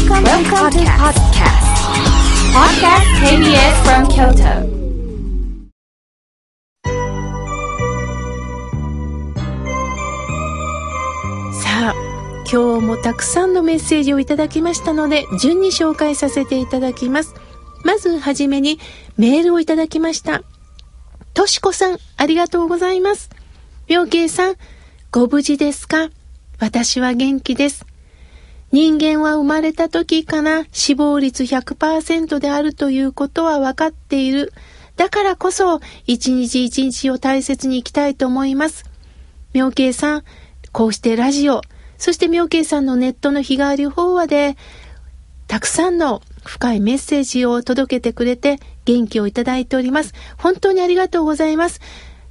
Welcome, Welcome to podcast. Podcast KBS from Kyoto. さあ、今日もたくさんのメッセージをいただきましたので、順に紹介させていただきます。まずはじめにメールをいただきました。としこさん、ありがとうございます。妙慶さん、ご無事ですか？私は元気です。人間は生まれた時から死亡率100%であるということは分かっている。だからこそ、一日一日を大切に生きたいと思います。妙慶さん、こうしてラジオ、そして妙慶さんのネットの日替わり法話で、たくさんの深いメッセージを届けてくれて元気をいただいております。本当にありがとうございます。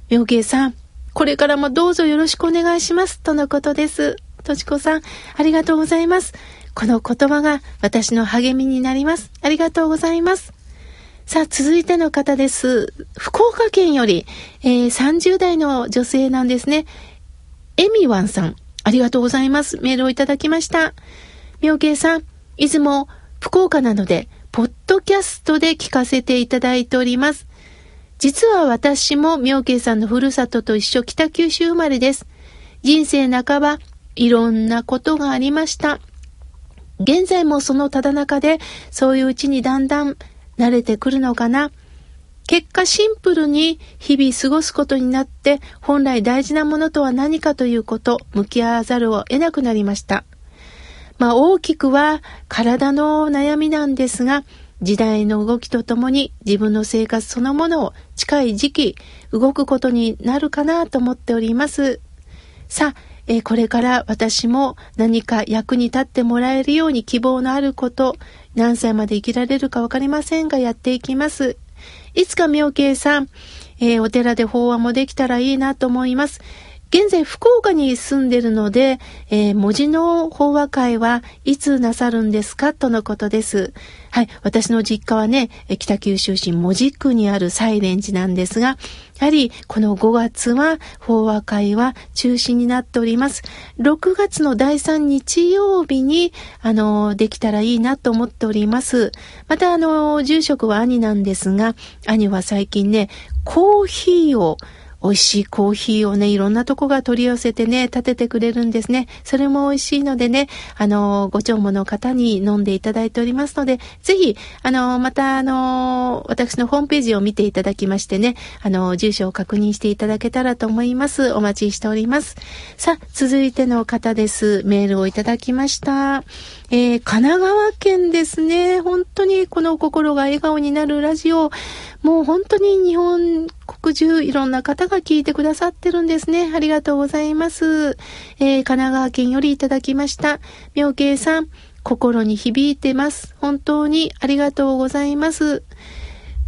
妙慶さん、これからもどうぞよろしくお願いします。とのことです。とちこさん、ありがとうございます。この言葉が私の励みになります。ありがとうございます。さあ、続いての方です。福岡県より、えー、30代の女性なんですね。エミワンさん、ありがとうございます。メールをいただきました。妙慶さん、いつも福岡なので、ポッドキャストで聞かせていただいております。実は私も妙慶さんのふるさとと一緒北九州生まれです。人生半ば、いろんなことがありました。現在もそのただ中で、そういううちにだんだん慣れてくるのかな。結果シンプルに日々過ごすことになって、本来大事なものとは何かということ、向き合わざるを得なくなりました。まあ大きくは体の悩みなんですが、時代の動きとともに自分の生活そのものを近い時期動くことになるかなと思っております。さあ、え、これから私も何か役に立ってもらえるように希望のあること、何歳まで生きられるかわかりませんがやっていきます。いつか妙慶さん、えー、お寺で法話もできたらいいなと思います。現在福岡に住んでるので、えー、文字の法話会はいつなさるんですかとのことです。はい。私の実家はね、北九州市門司区にあるサイレン寺なんですが、やはりこの5月は法話会は中止になっております。6月の第3日曜日に、あの、できたらいいなと思っております。また、あの、住職は兄なんですが、兄は最近ね、コーヒーを美味しいコーヒーをね、いろんなとこが取り寄せてね、立ててくれるんですね。それも美味しいのでね、あの、ご長母の方に飲んでいただいておりますので、ぜひ、あの、また、あの、私のホームページを見ていただきましてね、あの、住所を確認していただけたらと思います。お待ちしております。さあ、続いての方です。メールをいただきました。えー、神奈川県ですね。本当にこの心が笑顔になるラジオ、もう本当に日本国中いろんな方が聞いてくださってるんですね。ありがとうございます。えー、神奈川県よりいただきました。妙慶さん、心に響いてます。本当にありがとうございます。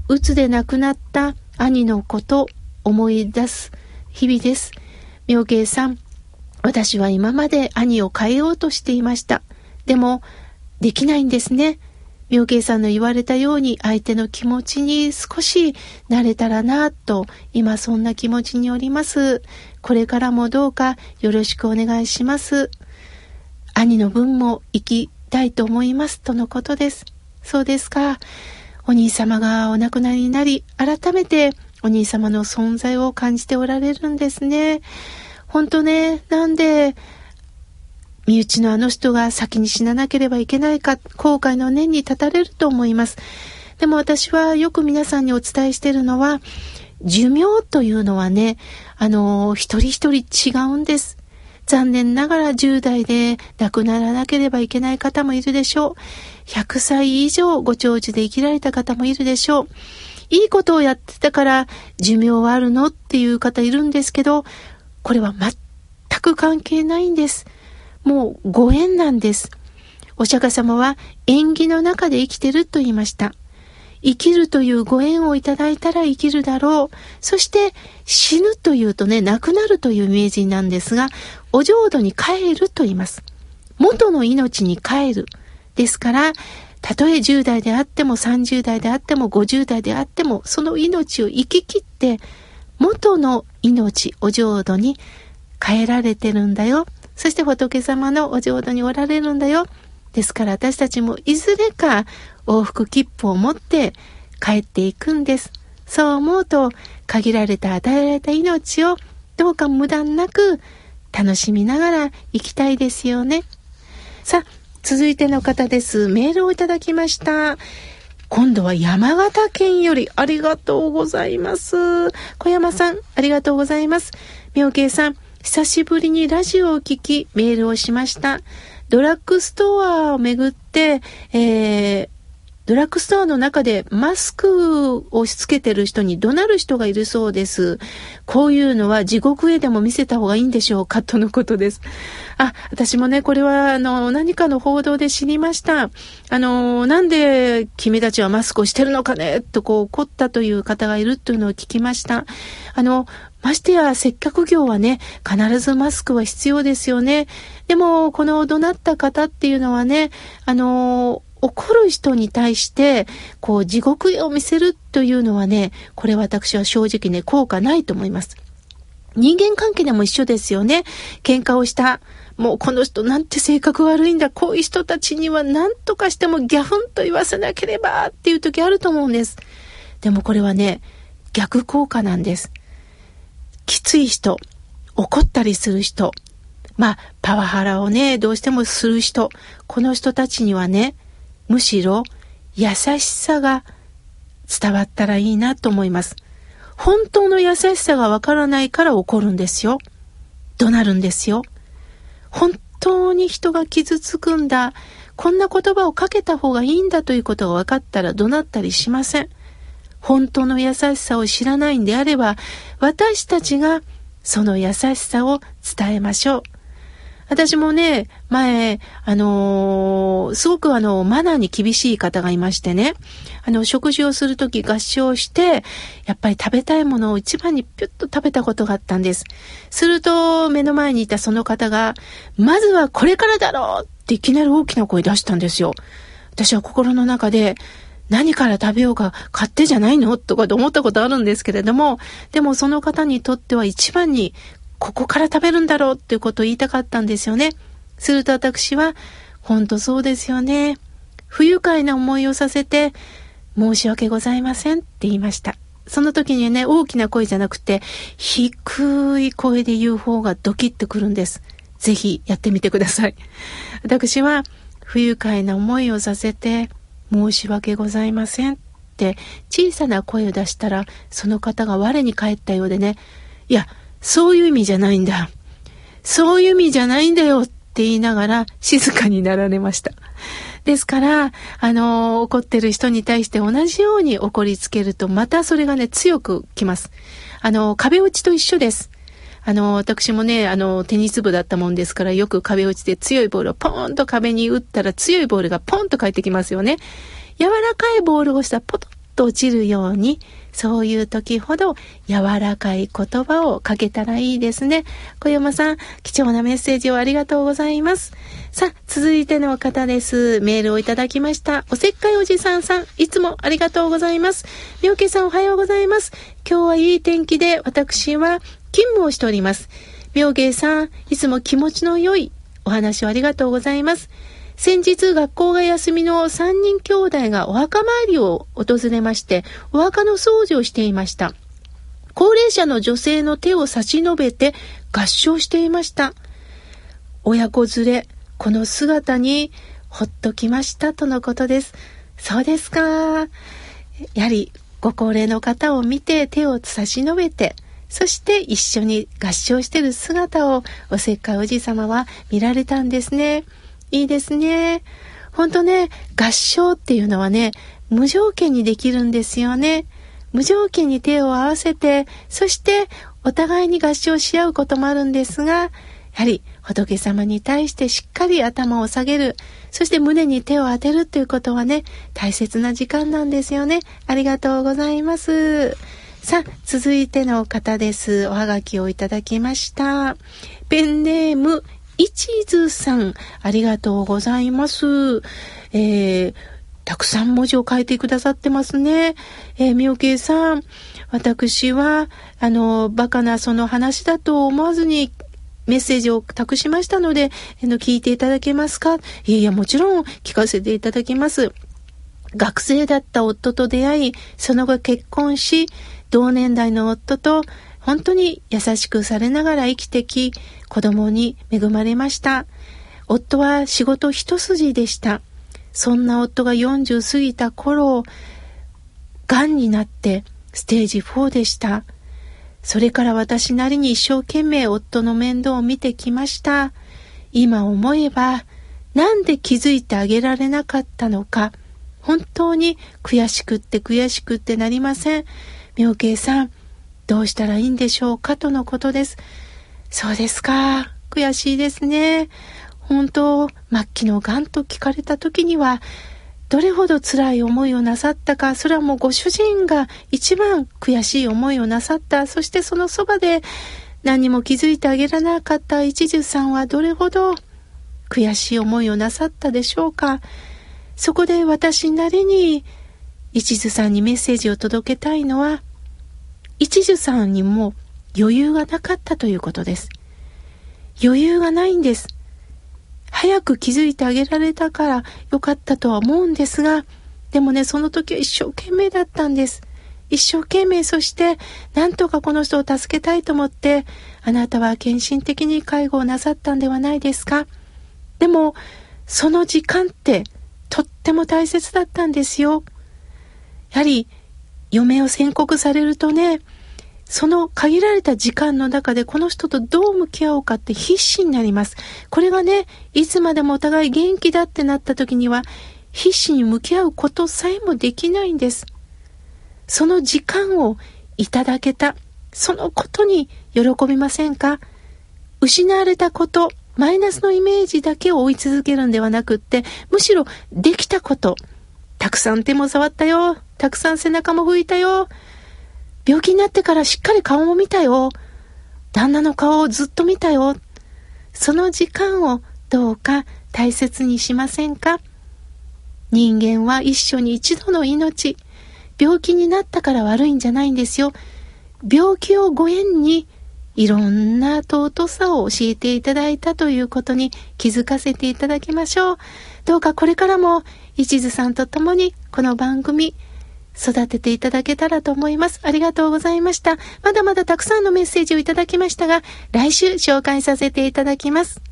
うつで亡くなった兄のこと思い出す日々です。妙慶さん、私は今まで兄を変えようとしていました。でも、できないんですね。妙慶さんの言われたように相手の気持ちに少し慣れたらなと今そんな気持ちにおります。これからもどうかよろしくお願いします。兄の分も生きたいと思いますとのことです。そうですか。お兄様がお亡くなりになり、改めてお兄様の存在を感じておられるんですね。本当ね、なんで身内のあの人が先に死ななければいけないか、後悔の念に立たれると思います。でも私はよく皆さんにお伝えしているのは、寿命というのはね、あの、一人一人違うんです。残念ながら10代で亡くならなければいけない方もいるでしょう。100歳以上ご長寿で生きられた方もいるでしょう。いいことをやってたから寿命はあるのっていう方いるんですけど、これは全く関係ないんです。もうご縁なんです。お釈迦様は縁起の中で生きてると言いました。生きるというご縁をいただいたら生きるだろう。そして死ぬというとね、亡くなるというイメージなんですが、お浄土に帰ると言います。元の命に帰る。ですから、たとえ10代であっても30代であっても50代であっても、その命を生き切って、元の命、お浄土に帰られてるんだよ。そして仏様のお浄土におられるんだよ。ですから私たちもいずれか往復切符を持って帰っていくんです。そう思うと限られた与えられた命をどうか無駄なく楽しみながら生きたいですよね。さあ、続いての方です。メールをいただきました。今度は山形県よりありがとうございます。小山さん、ありがとうございます。妙慶さん、久しぶりにラジオを聞き、メールをしました。ドラッグストアをめぐって、えー、ドラッグストアの中でマスクをしつけてる人に怒鳴る人がいるそうです。こういうのは地獄へでも見せた方がいいんでしょうかとのことです。あ、私もね、これはあの、何かの報道で知りました。あの、なんで君たちはマスクをしてるのかね？とこう怒ったという方がいるというのを聞きました。あの、ましてや接客業はね、必ずマスクは必要ですよね。でも、この怒鳴った方っていうのはね、あの、怒る人に対して、こう、地獄絵を見せるというのはね、これ私は正直ね、効果ないと思います。人間関係でも一緒ですよね。喧嘩をした。もうこの人なんて性格悪いんだ。こういう人たちには何とかしてもギャフンと言わせなければっていう時あると思うんです。でもこれはね、逆効果なんです。きつい人、怒ったりする人、まあ、パワハラをね、どうしてもする人、この人たちにはね、むしろ優しさが伝わったらいいなと思います。本当の優しさがわからないから怒るんですよ。怒鳴るんですよ。本当に人が傷つくんだ。こんな言葉をかけた方がいいんだということが分かったら怒鳴ったりしません。本当の優しさを知らないんであれば、私たちがその優しさを伝えましょう。私もね、前、あのー、すごくあの、マナーに厳しい方がいましてね、あの、食事をするとき合唱して、やっぱり食べたいものを一番にピュッと食べたことがあったんです。すると、目の前にいたその方が、まずはこれからだろうっていきなり大きな声出したんですよ。私は心の中で、何から食べようか買ってじゃないのとかと思ったことあるんですけれども、でもその方にとっては一番にここから食べるんだろうっていうことを言いたかったんですよね。すると私は、本当そうですよね。不愉快な思いをさせて、申し訳ございませんって言いました。その時にね、大きな声じゃなくて、低い声で言う方がドキッとくるんです。ぜひやってみてください。私は、不愉快な思いをさせて、申し訳ございませんって小さな声を出したら、その方が我に返ったようでね、いや、そういう意味じゃないんだ。そういう意味じゃないんだよって言いながら静かになられました。ですから、あの、怒ってる人に対して同じように怒りつけると、またそれがね、強くきます。あの、壁打ちと一緒です。あの、私もね、あの、テニス部だったもんですから、よく壁打ちで強いボールをポーンと壁に打ったら強いボールがポンと返ってきますよね。柔らかいボールをしたらポトッと落ちるように、そういう時ほど柔らかい言葉をかけたらいいですね。小山さん、貴重なメッセージをありがとうございます。さあ、続いての方です。メールをいただきました。おせっかいおじさんさん、いつもありがとうございます。みょうけさんおはようございます。今日はいい天気で、私は勤務をしております。妙芸さん、いつも気持ちの良いお話をありがとうございます。先日学校が休みの3人兄弟がお墓参りを訪れまして、お墓の掃除をしていました。高齢者の女性の手を差し伸べて合唱していました。親子連れ、この姿にほっときましたとのことです。そうですか。やはりご高齢の方を見て手を差し伸べて、そして一緒に合唱してる姿をおせっかいおじさまは見られたんですね。いいですね。ほんとね、合唱っていうのはね、無条件にできるんですよね。無条件に手を合わせて、そしてお互いに合唱し合うこともあるんですが、やはり仏様に対してしっかり頭を下げる、そして胸に手を当てるということはね、大切な時間なんですよね。ありがとうございます。さあ、続いての方です。おはがきをいただきました。ペンネーム、一途さん、ありがとうございます。えー、たくさん文字を書いてくださってますね。えー、みおけいさん、私は、あの、バカなその話だと思わずにメッセージを託しましたので、あの、聞いていただけますか？いやいや、もちろん聞かせていただきます。学生だった夫と出会い、その後結婚し、同年代の夫と本当に優しくされながら生きてき、子供に恵まれました。夫は仕事一筋でした。そんな夫が40過ぎた頃、癌になってステージ4でした。それから私なりに一生懸命夫の面倒を見てきました。今思えば、なんで気づいてあげられなかったのか、本当に悔しくって悔しくってなりません。妙慶さん、どうしたらいいんでしょうかとのことです。そうですか。悔しいですね。本当、末期の癌と聞かれた時には、どれほど辛い思いをなさったか、それはもうご主人が一番悔しい思いをなさった、そしてそのそばで何も気づいてあげられなかった一途さんはどれほど悔しい思いをなさったでしょうか。そこで私なりに一途さんにメッセージを届けたいのは、一途さんにも余裕がなかったということです。余裕がないんです。早く気づいてあげられたからよかったとは思うんですが、でもね、その時は一生懸命だったんです。一生懸命、そして、なんとかこの人を助けたいと思って、あなたは献身的に介護をなさったんではないですかでも、その時間って、とっても大切だったんですよ。やはり、嫁を宣告されるとね、その限られた時間の中でこの人とどう向き合おうかって必死になります。これがね、いつまでもお互い元気だってなった時には、必死に向き合うことさえもできないんです。その時間をいただけた、そのことに喜びませんか？失われたこと、マイナスのイメージだけを追い続けるんではなくって、むしろできたこと、たくさん手も触ったよ、たくさん背中も拭いたよ、病気になってからしっかり顔も見たよ。旦那の顔をずっと見たよ。その時間をどうか大切にしませんか？人間は一緒に一度の命。病気になったから悪いんじゃないんですよ。病気をご縁にいろんな尊さを教えていただいたということに気づかせていただきましょう。どうかこれからも一途さんと共にこの番組育てていただけたらと思います。ありがとうございました。まだまだたくさんのメッセージをいただきましたが、来週紹介させていただきます。